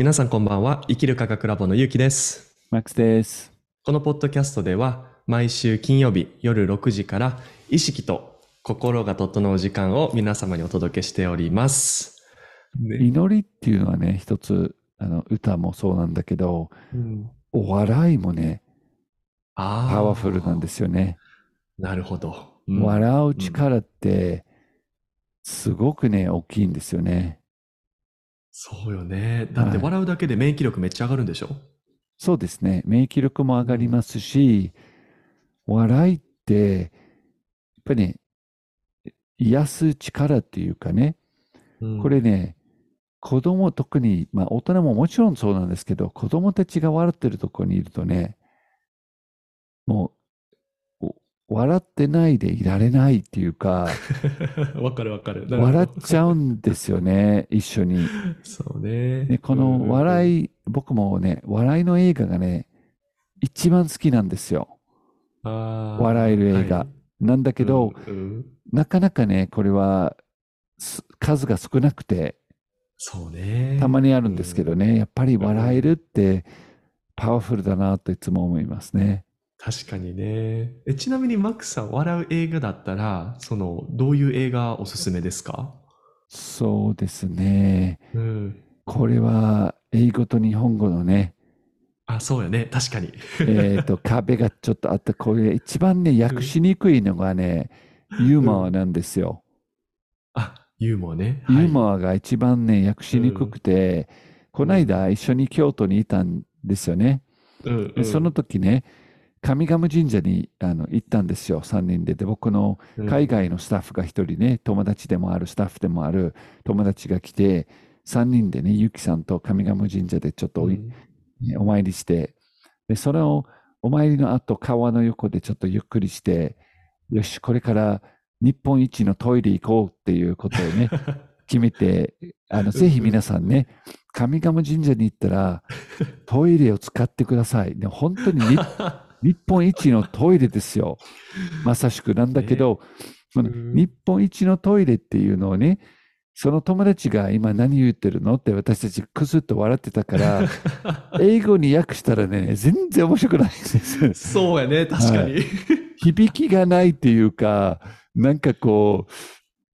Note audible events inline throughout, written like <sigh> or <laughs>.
皆さんこんばんは。生きる科学ラボのゆうきです。マックスです。このポッドキャストでは、毎週金曜日夜6時から、意識と心が整う時間を皆様にお届けしております。ね祈りっていうのはね、一つ、あの歌もそうなんだけど、うんお笑いもね、パワフルなんですよね。なるほど。うん笑う力って、すごくね、大きいんですよね。そうよね。だってはい笑うだけで免疫力めっちゃ上がるんでしょ？そうですね。免疫力も上がりますし、笑いって、やっぱりね、癒す力っていうかね、うんこれね、子供、特に、まあ大人ももちろんそうなんですけど、子供たちが笑ってるところにいるとね、もう、お笑ってないでいられないっていうか、<laughs> わかるわかる。笑っちゃうんですよね、<laughs> 一緒に。そうね。で、この笑い、僕もね、笑いの映画がね、一番好きなんですよ。笑笑える映画なんだけど、うんなかなかね、これはす数が少なくて、そうね。たまにあるんですけどね、やっぱり笑えるってパワフルだなといつも思いますね。確かにね。え、ちなみにマックスさん、笑う映画だったら、その、どういう映画おすすめですか？そうですね。うん。これは英語と日本語のね、あ、そうやね。確かに。えっと、<laughs> 壁がちょっとあって、これ一番ね、訳しにくいのがね、ユーモアなんですよ。あ、ユーモアね。ユーア。モアが一番ね、訳しにくくて、この間一緒に京都にいたんですよね。うんうんでその時ね、上賀茂神社にあの行ったんですよ、3人で。で、僕の海外のスタッフが一人ね、友達でもある、スタッフでもある友達が来て、3人でね、ゆきさんと上賀茂神社でちょっとおい、うんお参りして、で、それをお参りの後、川の横でちょっとゆっくりして、よし、これから日本一のトイレ行こうっていうことをね、<laughs> 決めて、あの、ぜひ皆さんね、上賀茂神社に行ったら、<laughs> トイレを使ってください。で本当に日日本一のトイレですよ。<laughs> まさしくなんだけど、そのうん日本一のトイレっていうのをね、その友達が今何言ってるのって私たちクスッと笑ってたから、<laughs> 英語に訳したらね、全然面白くないんです。そうやね。確かに。響きがないっていうか、なんかこう、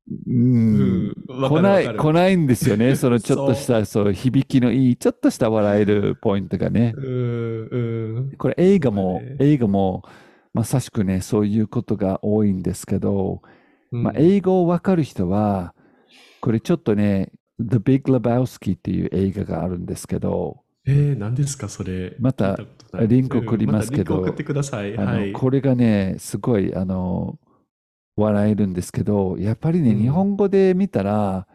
うん、来ない、来ないんですよね。<laughs> そのちょっとした、そう、響きのいい、ちょっとした笑えるポイントがね。うんうん。これ映画も、そうね映画も、まさしくね、そういうことが多いんですけど、うんまあ、英語をわかる人は、これちょっとね、The Big Lebowski っていう映画があるんですけど、えー、何ですか、それ？またリンク送りますけどうんまたリンク送ってください。これがね、すごい、あの、笑えるんですけど、やっぱりね、うん日本語で見たら、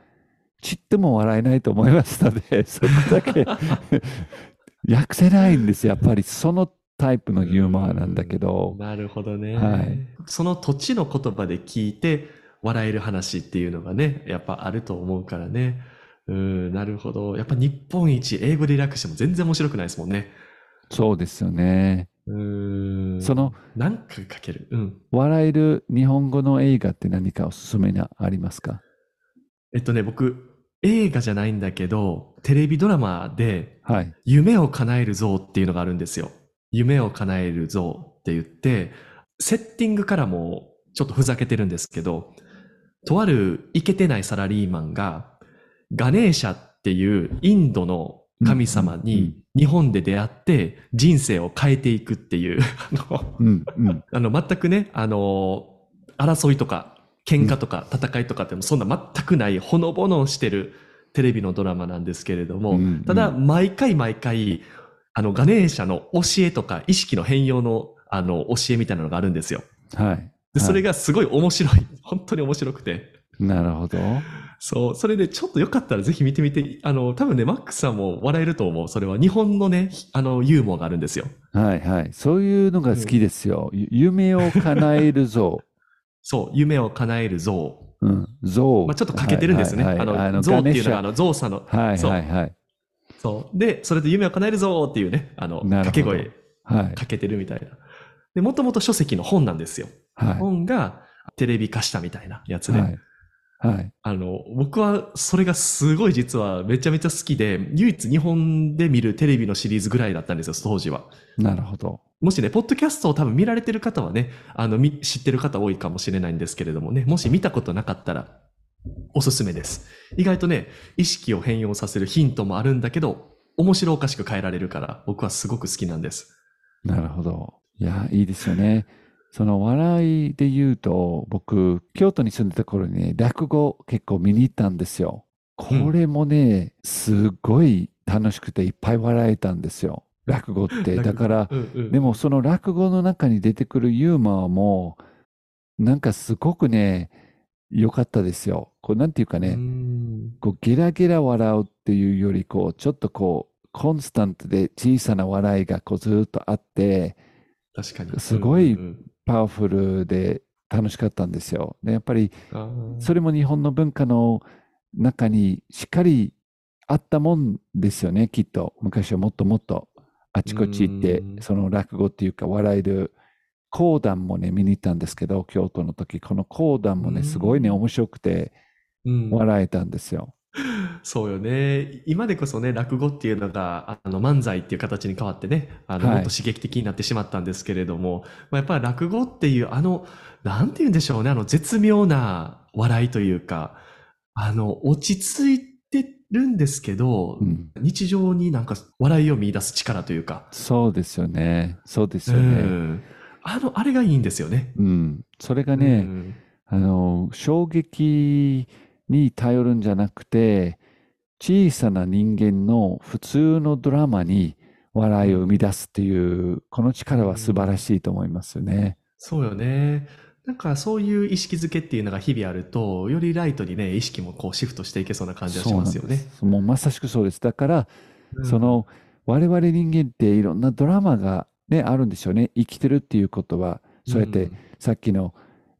ちっとも笑えないと思いましたね。<laughs> そこだけ訳せないんですよ。やっぱりそのタイプのユーモアなんだけど、なるほどね。はいその土地の言葉で聞いて笑える話っていうのがね、やっぱあると思うからね。うん、なるほど。やっぱ日本一英語で略しても全然面白くないですもんね。そうですよね。うん。その、なんか書ける？うん。笑える日本語の映画って何かおすすめなありますか？えっとね、僕、映画じゃないんだけど、テレビドラマではい。夢を叶える像っていうのがあるんですよ。夢を叶える像って言って、セッティングからもちょっとふざけてるんですけど、とあるイケてないサラリーマンが、ガネーシャっていうインドの神様に日本で出会って人生を変えていくっていう、あの、<laughs> 全くね、あの、争いとか喧嘩とか戦いとかってもそんな全くないほのぼのしてるテレビのドラマなんですけれども、ただ毎回毎回、あのガネーシャの教えとか意識の変容のあの教えみたいなのがあるんですよ。はい。で、それが、がすごい面白い。本当に面白くて。なるほど。そう。それでちょっとよかったらぜひ見てみて、あの、多分ね、マックスさんも笑えると思う。それは日本のね、あの、ユーモアがあるんですよ。はい、はい。そういうのが好きですよ。ゆ夢を叶える像。<laughs> そう。夢を叶える像。うん、像。まあ、ちょっと欠けてるんですね。はいはいはいあの、像っていうのが、あの、造作の、はい、はい、はい。そう。で、それで夢を叶えるぞっていうね、あの、掛け声はい。かけてるみたいな。で、もともと書籍の本なんですよ。は本がテレビ化したみたいなやつい。で。はい。はい。あの、僕はそれがすごい実はめちゃめちゃ好きで、唯一日本で見るテレビのシリーズぐらいだったんですよ、当時は。なるほど。もしね、ポッドキャストを多分見られてる方はね、あの、み知ってる方多いかもしれないんですけれどもね、もし見たことなかったら、おすすめです。意外とね、意識を変容させるヒントもあるんだけど、面白おかしく変えられるから、僕はすごく好きなんです。なるほど。いや、いいですよね。その笑いで言うと、僕、京都に住んでた頃にね、落語結構見に行ったんですよ。これもね、すごい楽しくていっぱい笑えたんですよ。落語って。だから、うんうん、でもその落語の中に出てくるユーモアも、なんかすごくね、良かったですよ。こう、なんていうかうね、んこう、ゲラゲラ笑うっていうより、こう、ちょっとこう、コンスタントで小さな笑いがこうずっとあって、確かに。すごいうんうんパワフルで楽しかったんですよ。で、やっぱり、それも日本の文化の中にしっかりあったもんですよね、きっと。昔はもっともっとあちこち行ってうん、その落語っていうか笑える講談もね、見に行ったんですけど、京都の時、この講談もね、うんすごいね、面白くてうん笑えたんですよ。<laughs> そうよね。今でこそね、落語っていうのが、あの、漫才っていう形に変わってね、あの、はいもっと刺激的になってしまったんですけれども、まあ、やっぱり落語っていう、あの、なんて言うんでしょうね、あの、絶妙な笑いというか、あの、落ち着いてるんですけど、うん、日常になんか笑いを見出す力というか、そうですよね。そうですうよね。ん。あの、あれがいいんですよね。うん。それがうね、んあの、衝撃に頼るんじゃなくて、小さな人間の普通のドラマに笑いを生み出すっていう、この力は素晴らしいと思いますよね。そうよね。なんかそういう意識づけっていうのが日々あると、よりライトにね、意識もこうシフトしていけそうな感じがしますよね。もうまさしくそうです。だから、うんその、我々人間っていろんなドラマがね、あるんでしょうね。生きてるっていうことは、そうやって、んさっきの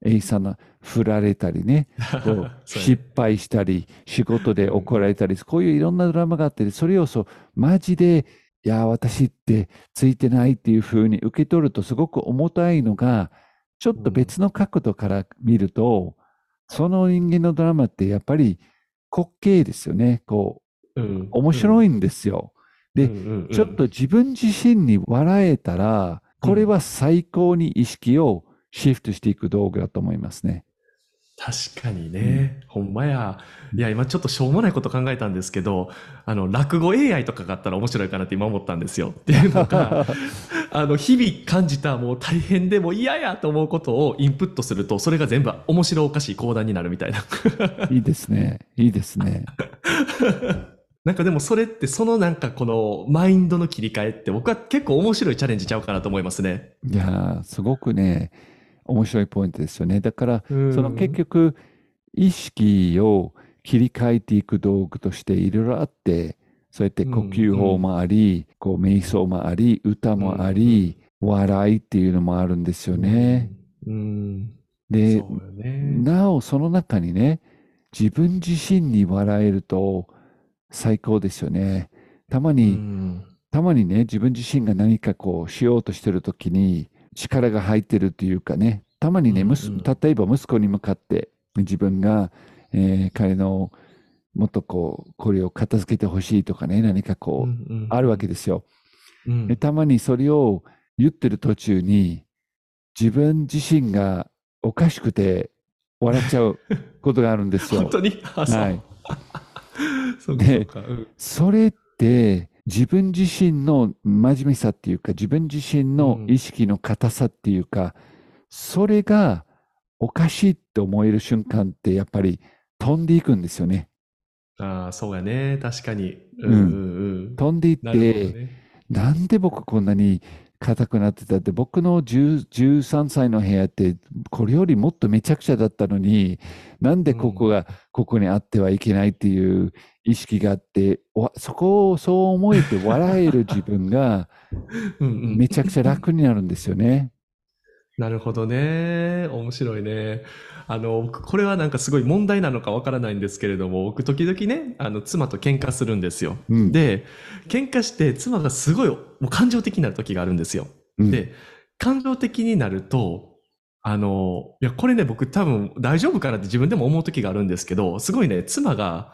A さんの振られたりね、<laughs> こう失敗したり、仕事で怒られたり、こういういろんなドラマがあって、それをそう、マジで、いや、私ってついてないっていうふうに受け取ると、すごく重たいのが、ちょっと別の角度から見ると、その人間のドラマってやっぱり滑稽ですよね。こう、うん面白いんですよ。でうんうんうんちょっと自分自身に笑えたら、これは最高に意識をシフトしていく道具だと思いますね。確かにね、ほんまや。いや、今ちょっとしょうもないこと考えたんですけど、あの、落語 AI とかがあったら面白いかなって今思ったんですよ。<laughs> っていうのが、<laughs> あの、日々感じたもう大変でも嫌やと思うことをインプットすると、それが全部面白おかしい講談になるみたいな。いいですね。いいですね。<laughs> なんかでもそれってそのなんかこのマインドの切り替えって僕は結構面白いチャレンジちゃうかなと思いますね。いやー、すごくね、面白いポイントですよね。だから、そその結局、意識を切り替えていく道具としていろいろあって、そうやって呼吸法もあり、こう瞑想もあり、歌もあり、笑いっていうのもあるんですよね。。うん。で。なおその中にね、自分自身に笑えると最高ですよね。たまうに、んたまにね、自分自身が何かこうしようとしてるときに力が入ってるというかね、たまにね、うんうん息例えば息子に向かって自分が、えー彼のもっとこう、これを片付けてほしいとかね、何かこう、あるわけですよ。うんで、たまにそれを言ってる途中に自分自身がおかしくて笑っちゃう <laughs> ことがあるんですよ本。当に？はい。<laughs> そでそうか。うんそれって自分自身の真面目さっていうか自分自身の意識の硬さっていうか、それがおかしいって思える瞬間ってやっぱり飛んでいくんですよね。ああ、そうやね。確かに。ううんんうんうん。飛んでいって、ね。なんで僕こんなに硬くなってたって、僕の10 13歳の部屋ってこれよりもっとめちゃくちゃだったのに、なんでここがここにあってはいけないっていう意識があって、わそこをそう思えて笑える自分が <laughs> めちゃくちゃ楽になるんですよね。なるほどね。面白いね。あの、僕、これはなんかすごい問題なのかわからないんですけれども、僕、時々ね、あの、妻と喧嘩するんですよ。うんで、喧嘩して、妻がすごい、もう感情的になる時があるんですよ。うんで、感情的になると、あの、いや、これね、僕多分大丈夫かなって自分でも思う時があるんですけど、すごいね、妻が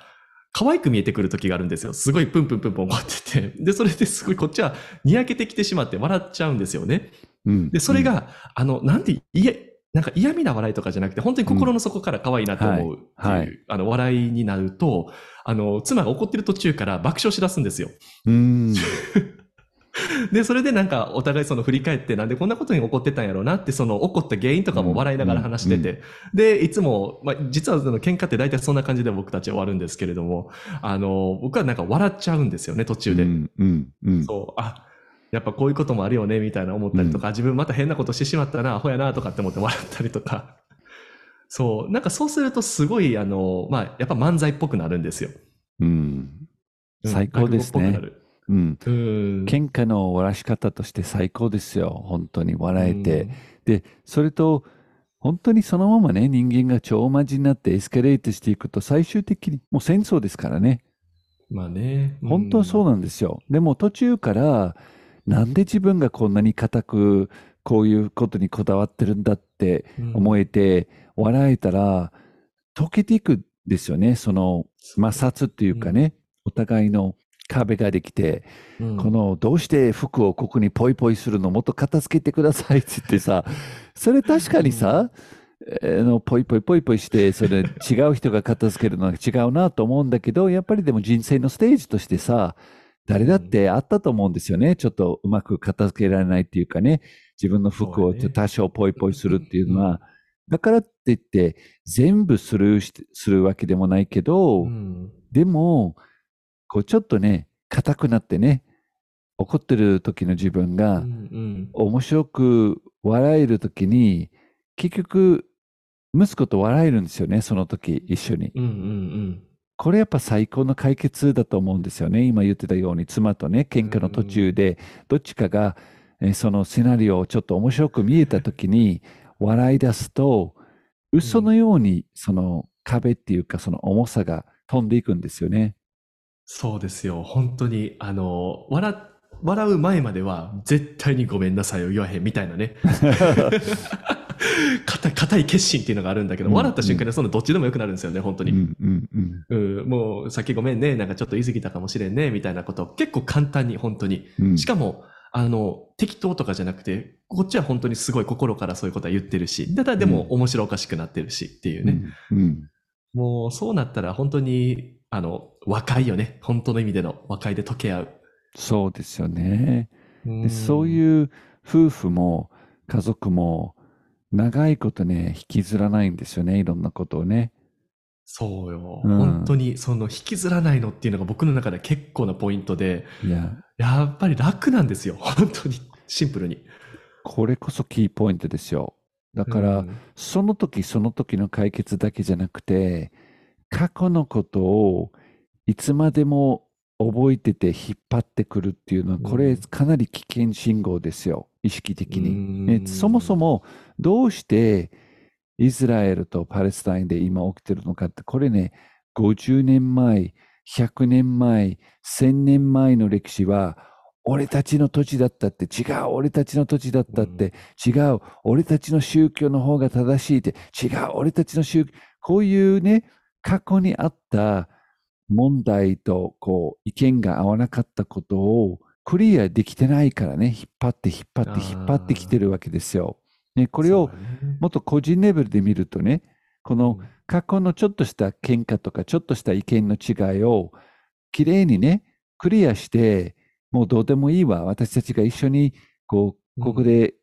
可愛く見えてくる時があるんですよ。すごいプンプンプンプン怒ってて。で、それですごいこっちはにやけてきてしまって笑っちゃうんですよね。うんで、それが、あの、なんて、いえ、なんか嫌味な笑いとかじゃなくて、本当に心の底から可愛いなと思うっていう、はいはいあの、笑いになると、あの、妻が怒ってる途中から爆笑しだすんですよ。うん。<laughs> で、それでなんかお互いその振り返ってなんでこんなことに怒ってたんやろうなってその怒った原因とかも笑いながら話してて、で、いつも、まあ、実はその喧嘩って大体そんな感じで僕たち終わるんですけれども、あの、僕はなんか笑っちゃうんですよね、途中で。うん。うん。うん。そう、あ、やっぱこういうこともあるよね、みたいな思ったりとか、自分また変なことしてしまったな、アホやな、とかって思って笑ったりとか。<laughs> そう、なんかそうするとすごい、あの、まあ、やっぱ漫才っぽくなるんですよ。うん。うん最高ですね落語っぽくなるうん。うん。喧嘩の終わらし方として最高ですよ。本当に笑えて。で、それと、本当にそのままね、人間が超魔人になってエスカレートしていくと、最終的にもう戦争ですからね。うん。まあね。本当はそうななんですよ。でも途中から、なんで自分がこんなに固く、こういうことにこだわってるんだって思え、えて、笑えたら、溶けていくんですよね。その摩擦っていうかね、お互いの壁ができて、うん。こ、のどうして服をここにポイポイするのもっと片付けてくださいって言ってさ、<laughs> それ確かにさ、あのポイポイポイポイして、それ <laughs> 違う人が片付けるのは違うなと思うんだけど、やっぱりでも人生のステージとしてさ、誰だってあったと思うんですよね。ちょっとうまく片付けられないっていうかね、自分の服を多少ポイポイするっていうのは、だからって言って全部スルーしてするわけでもないけど、うん。でも、こうちょっとね、硬くなってね、怒ってる時の自分うがん。面白く笑える時に、結局、息子と笑えるんですよね、その時一緒に。うんうんうんこれやっぱ最高の解決だと思うんですよね。今言ってたように、妻とね、喧嘩の途中で、どっちかが、えーそのシナリオをちょっと面白く見えた時に、笑い出すと、嘘のようにその壁っていうか、その重さが飛んでいくんですよね。そうですよ。本当に、あの、笑、笑う前までは、絶対にごめんなさいを言わへんみたいなね。<laughs> 硬い硬い決心っていうのがあるんだけど、うん笑った瞬間にそのどっちでもよくなるんですよね、本当に。うんうんうんうん、もう、さっきごめんね、なんかちょっと言い過ぎたかもしれんね、みたいなことを結構簡単に、本当に。うんしかも、あの、適当とかじゃなくて、こっちは本当にすごい心からそういうことは言ってるし、ただでも面白おかしくなってるしっていうね。うんうんもうそうなったら本当に、あの、和解よね。本当の意味での和解で溶け合う。そうですよね。でそうういう夫婦も家族も長いことね、引きずらないんですよね、いろんなことをね。そうよ。うん本当に、その引きずらないのっていうのが僕の中で結構なポイントで、いや、やっぱり楽なんですよ。<laughs> 本当に。シンプルに。これこそキーポイントですよ。だから、うんその時その時の解決だけじゃなくて、過去のことをいつまでも覚えてて引っ張ってくるっていうのは、これうんかなり危険信号ですよ、意識的に。そもそもどうしてイスラエルとパレスタインで今起きてるのかって、これね、50年前、100年前、1000年前の歴史は、俺たちの土地だったって違う、俺たちの土地だったって違う、俺たちの宗教の方が正しいって違う、俺たちの宗教、こういうね、過去にあった問題とこう意見が合わなかったことをクリアできてないからね、引っ張って引っ張って引っ張ってきてるわけですよ。ね、これをもっと個人レベルで見るとね、このうん過去のちょっとした喧嘩とかちょっとした意見の違いをきれいにね、クリアして、もうどうでもいいわ。私たちが一緒に、こう、ここで、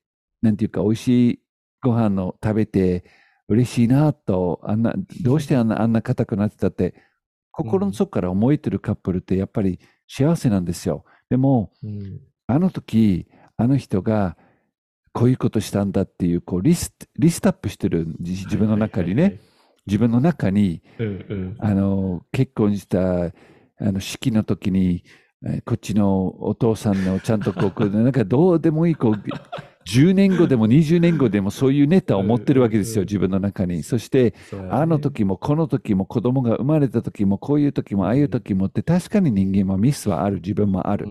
なんていうか、美味しいご飯を食べて、嬉しいなと、あんな、どうしてあんな、あんな硬くなってたって、心の底から思えてるカップルってやっぱり幸せなんですよ。でも、うん。あの時、あの人がこういうことしたんだっていう、こうリスト、リストアップしてる自自分の中にね、はいはい。自分の中に、はいはいうんうん。あの、結婚した、あの、式の時に、えーこっちのお父さんのちゃんとこうなんかどうでもいい、こう、10年後でも20年後でもそういうネタを持ってるわけですよ、うん自分の中に。そして、あの時もこの時も子供が生まれた時もこういう時もああいう時もって確かに人間はミスはある、自分もある。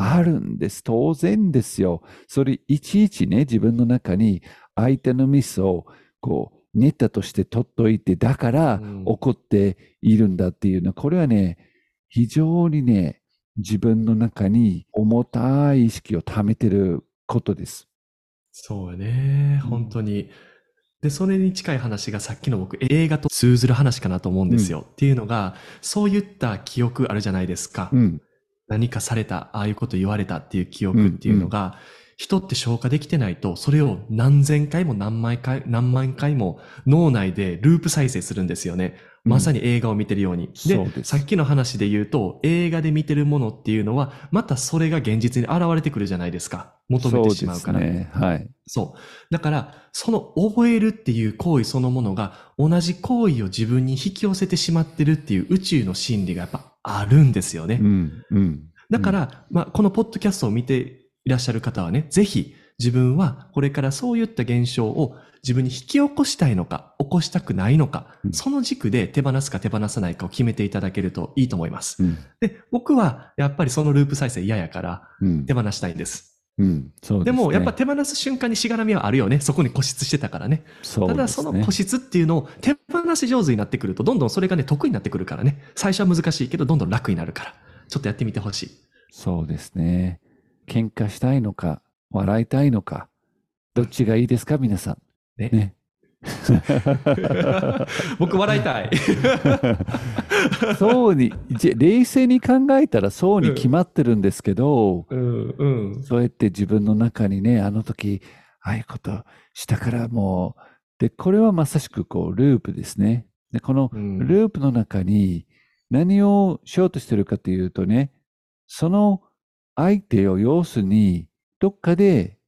あるんです。当然ですよ。それいちいちね、自分の中に相手のミスをこうネタとして取っといて、だからうん怒っているんだっていうのは、これはね、非常にね、自分の中に重たい意識を溜めてることです。そうやね、うん本当に。で、それに近い話がさっきの僕、映画と通ずる話かなと思うんですよ。っていうのが、そういった記憶あるじゃないですか。うん。何かされた、ああいうこと言われたっていう記憶っていうのが、人って消化できてないと、それを何千回も何万回、何万回も脳内でループ再生するんですよね。まさに映画を見てるように。そうですさっきの話で言うと、映画で見てるものっていうのは、またそれが現実に現れてくるじゃないですか。求めてしまうから。そうね。はい。だから、その覚えるっていう行為そのものが、同じ行為を自分に引き寄せてしまってるっていう宇宙の心理がやっぱあるんですよね。うん。うん。だから、まあ、このポッドキャストを見ていらっしゃる方はね、ぜひ自分はこれからそういった現象を自分に引き起こしたいのか、起こしたくないのか、うんその軸で手放すか手放さないかを決めていただけるといいと思います。うん。で、僕はやっぱりそのループ再生嫌やからうん手。放したいんです。うん。そうですね。でもやっぱ手放す瞬間にしがらみはあるよね。そこに固執してたからね。そうただその固執っていうのを手放し上手になってくると、どんどんそれがね、得意になってくるからね。最初は難しいけど、どんどん楽になるから。ちょっとやってみてほしい。そうですね。喧嘩したいのか、笑いたいのか、どっちがいいですか、皆さん。ね。ね。<laughs> 僕笑いたい。<laughs> そうに、じ冷静に考えたらそうに決まってるんですけど、うんうん。そうやって自分の中にね、あの時、ああいうことしたからもう、で、これはまさしくこう、ループですね。で、このうんループの中に何をしようとしてるかというとね、その相手を要するに、どっかで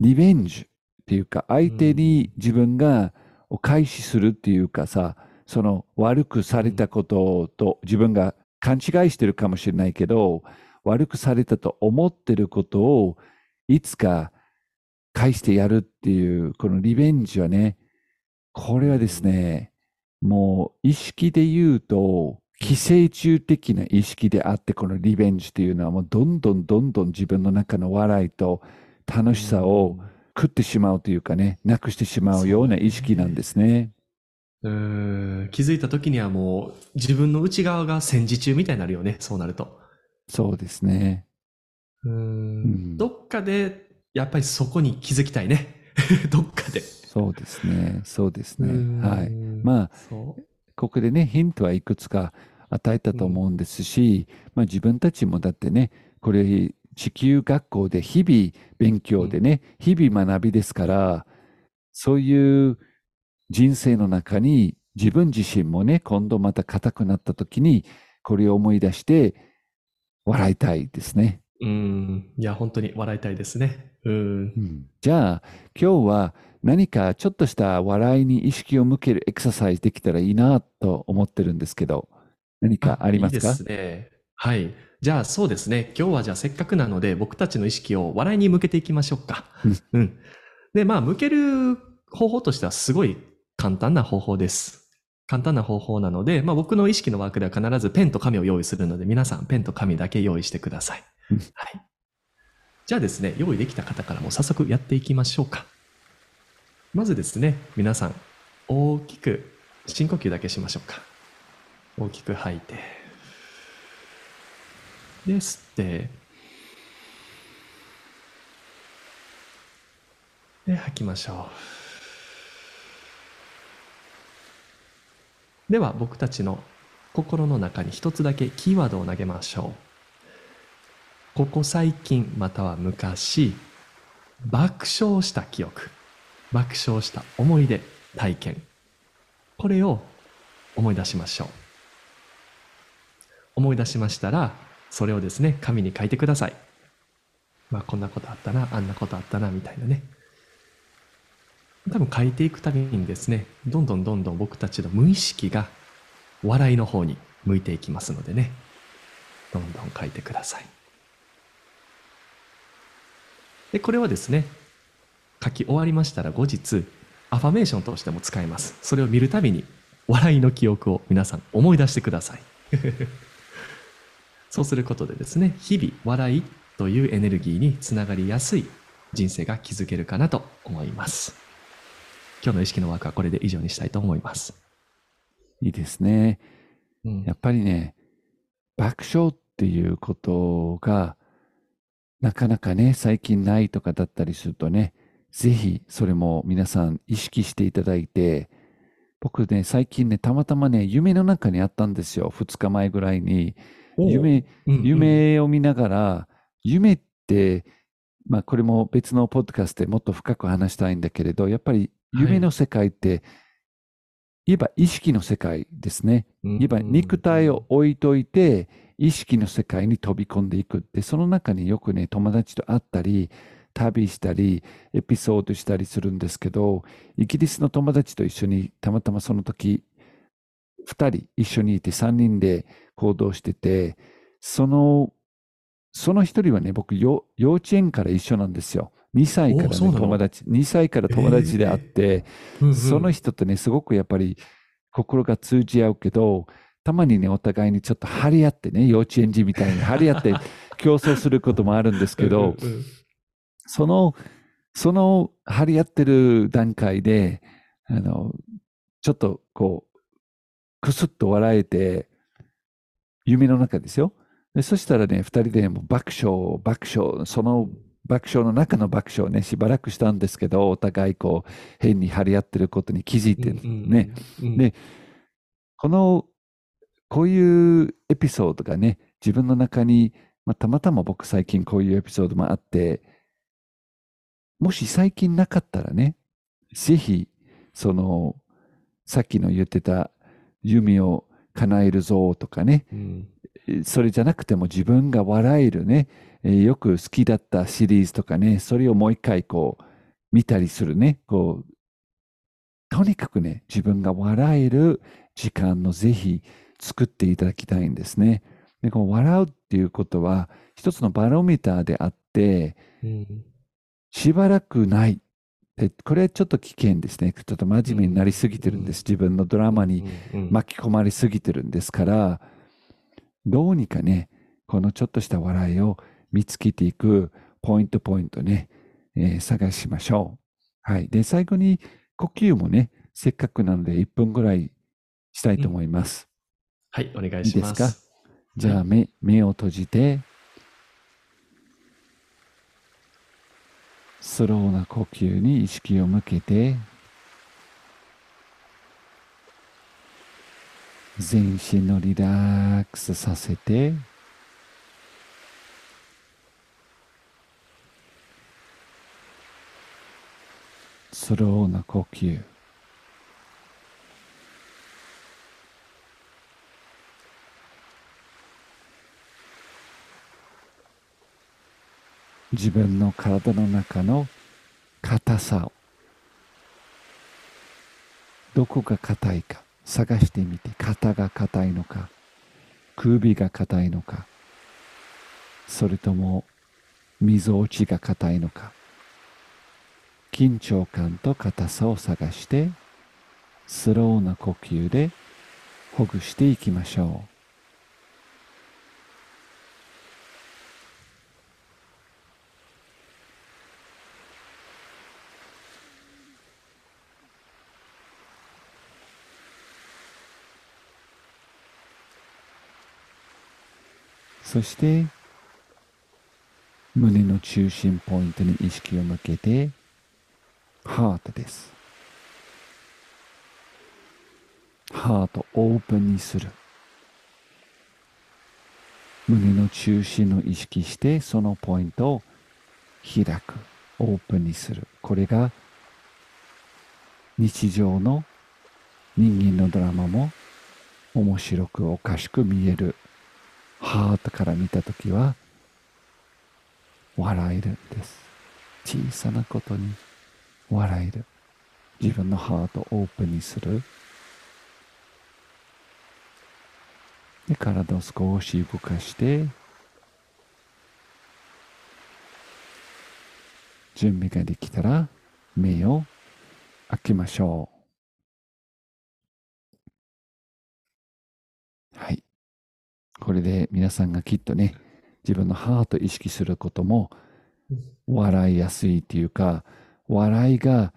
リベンジっていうか、相手に自分がお返しするっていうかさ、その悪くされたことと自分が勘違いしてるかもしれないけど、悪くされたと思ってることをいつか返してやるっていう、このリベンジはね、これはですね、もう意識で言うと、寄生虫的な意識であって、このリベンジっていうのはもうどんどんどんどん自分の中の笑いと楽しさを食ってしまうというかね、なくしてしまうような意識なんですね。うん気づいた時にはもう自分の内側が戦時中みたいになるよね。そうなると。そうですね。うんんどっかでやっぱりそこに気づきたいね。<laughs> どっかで。そうですね。そうですね。うんはい。まあ、ここでね、ヒントはいくつか与えたと思うんですし、まあ自分たちもだってね、これ地球学校で日々勉強でね、日々学びですから、そういう人生の中に自分自身もね、今度また硬くなった時に、これを思い出して笑いたいですね。うん。いや、本当に笑いたいですね。うん。うんじゃあ、今日は何かちょっとした笑いに意識を向けるエクササイズできたらいいなと思ってるんですけど、何かありますか？いいですね。はい。じゃあそうですね。今日はじゃあせっかくなので僕たちの意識を笑いに向けていきましょうか。う <laughs> んうん。で、まあ向ける方法としてはすごい簡単な方法です。簡単な方法なので、まあ僕の意識のワークでは必ずペンと紙を用意するので皆さんペンと紙だけ用意してくださいうん。はい。じゃあですね、用意できた方からも早速やっていきましょうか。まずですね、皆さん大きく深呼吸だけしましょうか。大きく吐いて。で、吸って。で、吐きましょう。では、僕たちの心の中に一つだけキーワードを投げましょう。ここ最近または昔、爆笑した記憶、爆笑した思い出、体験。これを思い出しましょう。思い出しましたら、それをですね、紙に書いてください。まあ、こんなことあったな、あんなことあったな、みたいなね。多分書いていくたびにですね、どんどんどんどん僕たちの無意識が笑いの方に向いていきますのでね、どんどん書いてください。で、これはですね、書き終わりましたら後日アファメーションとしても使えます。それを見るたびに笑いの記憶を皆さん思い出してください。<laughs> そうすることでですね日々笑いというエネルギーにつながりやすい人生が築けるかなと思います。今日の意識のワークはこれで以上にしたいと思います、いいですね。うん。やっぱりね、爆笑っていうことが、なかなかね、最近ないとかだったりするとね、ぜひそれも皆さん意識していただいて、僕ね、最近ね、たまたまね、夢の中にあったんですよ。2日前ぐらいに。夢、うんうん夢を見ながら、夢って、まあこれも別のポッドキャストでもっと深く話したいんだけれど、やっぱり夢の世界って、言えば意識の世界ですね。うん言えば肉体を置いといて、意識の世界に飛び込んでいくって、その中によくね、友達と会ったり、旅したり、エピソードしたりするんですけど、イギリスの友達と一緒にたまたまその時、二人一緒にいて三人で行動してて、その、その一人はね、僕よ、幼稚園から一緒なんですよ。2歳からね、友達、2歳から友達で会って、うんうん。その人とね、すごくやっぱり心が通じ合うけど、たまにね、お互いにちょっと張り合ってね、幼稚園児みたいに張り合って <laughs> 競争することもあるんですけど、うんその、その張り合ってる段階で、あの、ちょっとこう、くすっと笑えて、夢の中ですよ。でそしたらね、二人でもう爆笑、爆笑、その爆笑の中の爆笑をね、しばらくしたんですけど、お互いこう、変に張り合ってることに気づいてね、うん。でこの、こういうエピソードがね、自分の中に、まあ、たまたま僕最近こういうエピソードもあって、もし最近なかったらね、ぜひ、その、さっきの言ってた夢を叶えるぞとかね、うんそれじゃなくても自分が笑えるね、えーよく好きだったシリーズとかね、それをもう一回こう見たりするね、こう、とにかくね、自分が笑える時間のぜひ作っていただきたいんですね。で、こう笑うっていうことは一つのバロメーターであって、うんしばらくない。でこれはちょっと危険ですね。ちょっと真面目になりすぎてるんです。自分のドラマにうんうん巻き込まれすぎてるんですから、どうにかね、このちょっとした笑いを見つけていくポイントポイントね、えー探しましょう。はい。で、最後に呼吸もね、せっかくなので1分ぐらいしたいと思います。はい、お願いします。いいですじゃあ目、目を閉じて、スローな呼吸に意識を向けて、全身のリラックスさせて、スローな呼吸。自分の体の中の硬さを。どこが硬いか探してみて。肩が硬いのか首が硬いのかそれともみぞおちが硬いのか。緊張感と硬さを探してスローな呼吸でほぐしていきましょう。そして胸の中心ポイントに意識を向けてハートです。ハートオープンにする。胸の中心を意識してそのポイントを開く。オープンにする。これが日常の人間のドラマも面白くおかしく見える。ハートから見たときは笑えるんです小さなことに笑える自分のハートをオープンにするで体を少し動かして準備ができたら目を開けましょう。はい。これで皆さんがきっとね、自分のハートを意識することも笑いやすいというか、笑いが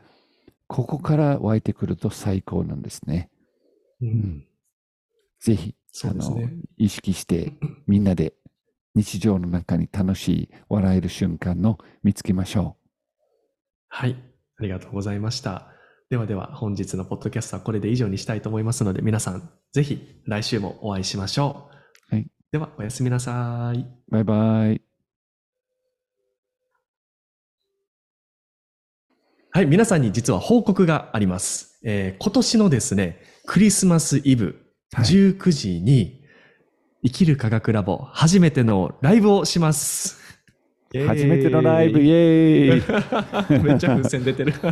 ここから湧いてくると最高なんですね。うん。ぜひ、ねあの意識してみんなで日常の中に楽しい笑える瞬間の見つけましょはい。ありがとうございました。ではでは、本日のポッドキャストはこれで以上にしたいと思いますので、皆さん、ぜひ来週もお会いしましょう。はい。では、おやすみなさい。う。バイバイ。はい、皆さんに実は報告があります。えー今年のですね、クリスマスイブ、はい19時に、生きる科学ラボ、初めてのライブをします。初めてのライブ、イエーイ <laughs> めっちゃ風船出てる。<laughs>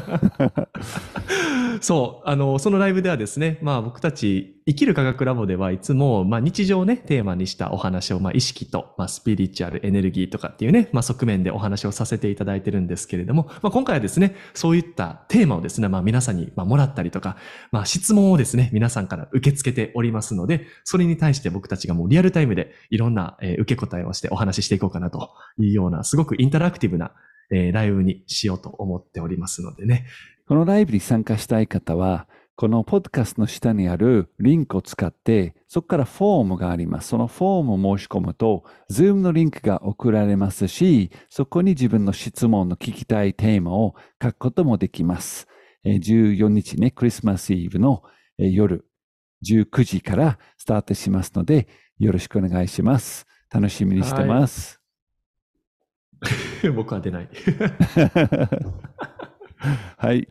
そう、あの、そのライブではですね、まあ僕たち、生きる科学ラボではいつも、まあ日常をね、テーマにしたお話を、まあ意識と、まあスピリチュアル、エネルギーとかっていうね、まあ側面でお話をさせていただいてるんですけれども、まあ今回はですね、そういったテーマをですね、まあ皆さんに、まあ、もらったりとか、まあ質問をですね、皆さんから受け付けておりますので、それに対して僕たちがもうリアルタイムでいろんな、えー受け答えをしてお話ししていこうかなというような、すごくインタラクティブな、えーライブにしようと思っておりますのでね。このライブに参加したい方は、このポッドキャストの下にあるリンクを使って、そこからフォームがあります。そのフォームを申し込むと、Zoom のリンクが送られますし、そこに自分の質問の聞きたいテーマを書くこともできます。14日ね、クリスマスイブの夜19時からスタートしますので、よろしくお願いします。楽しみにしてます。<laughs> 僕は出ない。<laughs> はい。